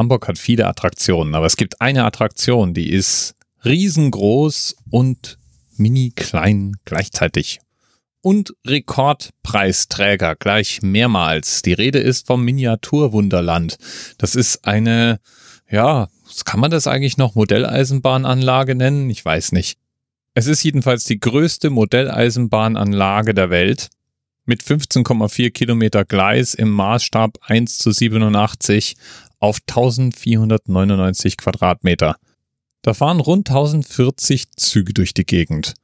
Hamburg hat viele Attraktionen, aber es gibt eine Attraktion, die ist riesengroß und mini klein gleichzeitig. Und Rekordpreisträger gleich mehrmals. Die Rede ist vom Miniaturwunderland. Das ist eine, ja, kann man das eigentlich noch Modelleisenbahnanlage nennen? Ich weiß nicht. Es ist jedenfalls die größte Modelleisenbahnanlage der Welt mit 15,4 Kilometer Gleis im Maßstab 1 zu 87 auf 1499 Quadratmeter. Da fahren rund 1040 Züge durch die Gegend.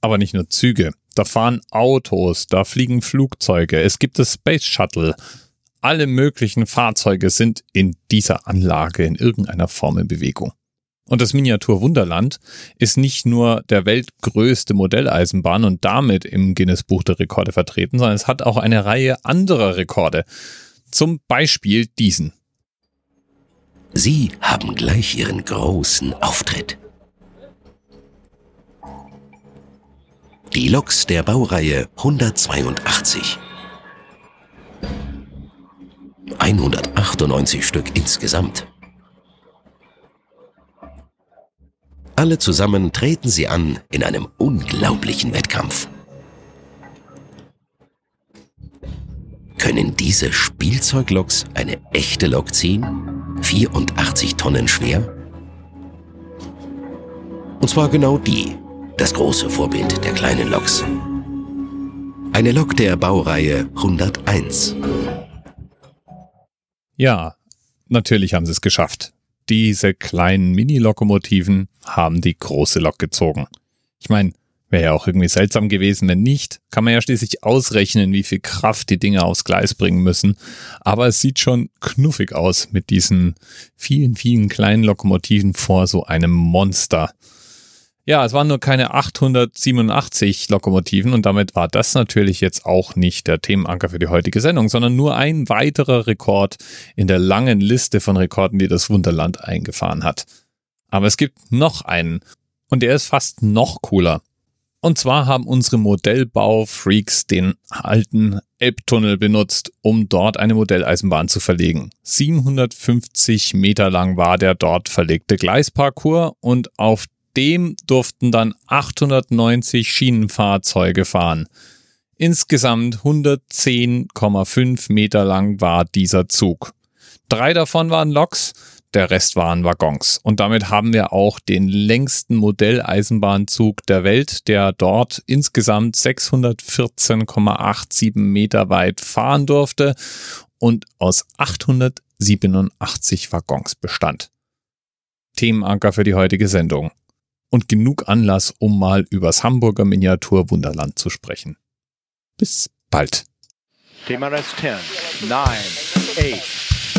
Aber nicht nur Züge, da fahren Autos, da fliegen Flugzeuge, es gibt das Space Shuttle. Alle möglichen Fahrzeuge sind in dieser Anlage in irgendeiner Form in Bewegung. Und das Miniatur Wunderland ist nicht nur der weltgrößte Modelleisenbahn und damit im Guinness Buch der Rekorde vertreten, sondern es hat auch eine Reihe anderer Rekorde. Zum Beispiel diesen. Sie haben gleich Ihren großen Auftritt. Die Loks der Baureihe 182. 198 Stück insgesamt. Alle zusammen treten sie an in einem unglaublichen Wettkampf. Können diese Spielzeugloks eine echte Lok ziehen? 84 Tonnen schwer? Und zwar genau die, das große Vorbild der kleinen Loks. Eine Lok der Baureihe 101. Ja, natürlich haben sie es geschafft diese kleinen Mini-Lokomotiven haben die große Lok gezogen. Ich meine, wäre ja auch irgendwie seltsam gewesen, wenn nicht. Kann man ja schließlich ausrechnen, wie viel Kraft die Dinge aufs Gleis bringen müssen. Aber es sieht schon knuffig aus mit diesen vielen, vielen kleinen Lokomotiven vor so einem Monster. Ja, es waren nur keine 887 Lokomotiven und damit war das natürlich jetzt auch nicht der Themenanker für die heutige Sendung, sondern nur ein weiterer Rekord in der langen Liste von Rekorden, die das Wunderland eingefahren hat. Aber es gibt noch einen und der ist fast noch cooler. Und zwar haben unsere Modellbau-Freaks den alten Elbtunnel benutzt, um dort eine Modelleisenbahn zu verlegen. 750 Meter lang war der dort verlegte Gleisparcours und auf dem durften dann 890 Schienenfahrzeuge fahren. Insgesamt 110,5 Meter lang war dieser Zug. Drei davon waren Loks, der Rest waren Waggons. Und damit haben wir auch den längsten Modelleisenbahnzug der Welt, der dort insgesamt 614,87 Meter weit fahren durfte und aus 887 Waggons bestand. Themenanker für die heutige Sendung und genug Anlass, um mal übers Hamburger Miniatur Wunderland zu sprechen. Bis bald. TMRS 10, 9, 8.